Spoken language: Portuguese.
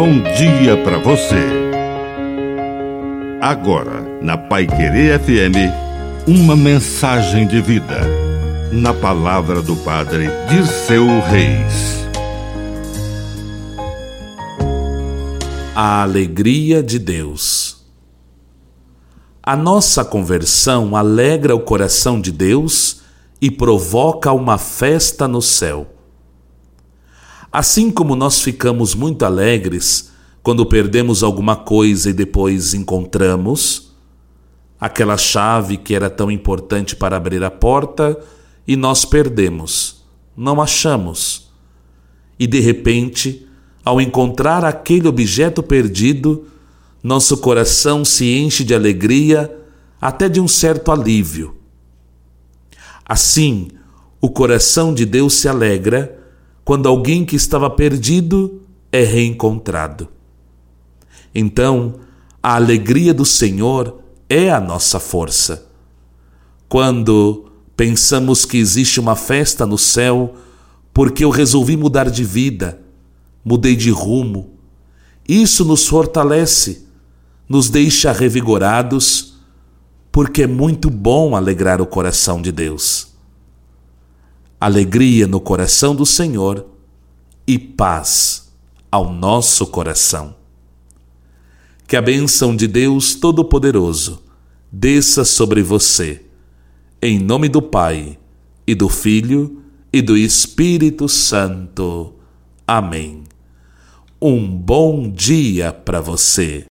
bom dia para você. Agora, na Pai Querer FM, uma mensagem de vida. Na palavra do Padre de seu Reis. A alegria de Deus. A nossa conversão alegra o coração de Deus e provoca uma festa no céu. Assim como nós ficamos muito alegres quando perdemos alguma coisa e depois encontramos, aquela chave que era tão importante para abrir a porta e nós perdemos, não achamos. E de repente, ao encontrar aquele objeto perdido, nosso coração se enche de alegria, até de um certo alívio. Assim, o coração de Deus se alegra quando alguém que estava perdido é reencontrado. Então, a alegria do Senhor é a nossa força. Quando pensamos que existe uma festa no céu porque eu resolvi mudar de vida, mudei de rumo, isso nos fortalece, nos deixa revigorados, porque é muito bom alegrar o coração de Deus alegria no coração do Senhor e paz ao nosso coração. Que a bênção de Deus Todo-Poderoso desça sobre você, em nome do Pai, e do Filho, e do Espírito Santo. Amém. Um bom dia para você.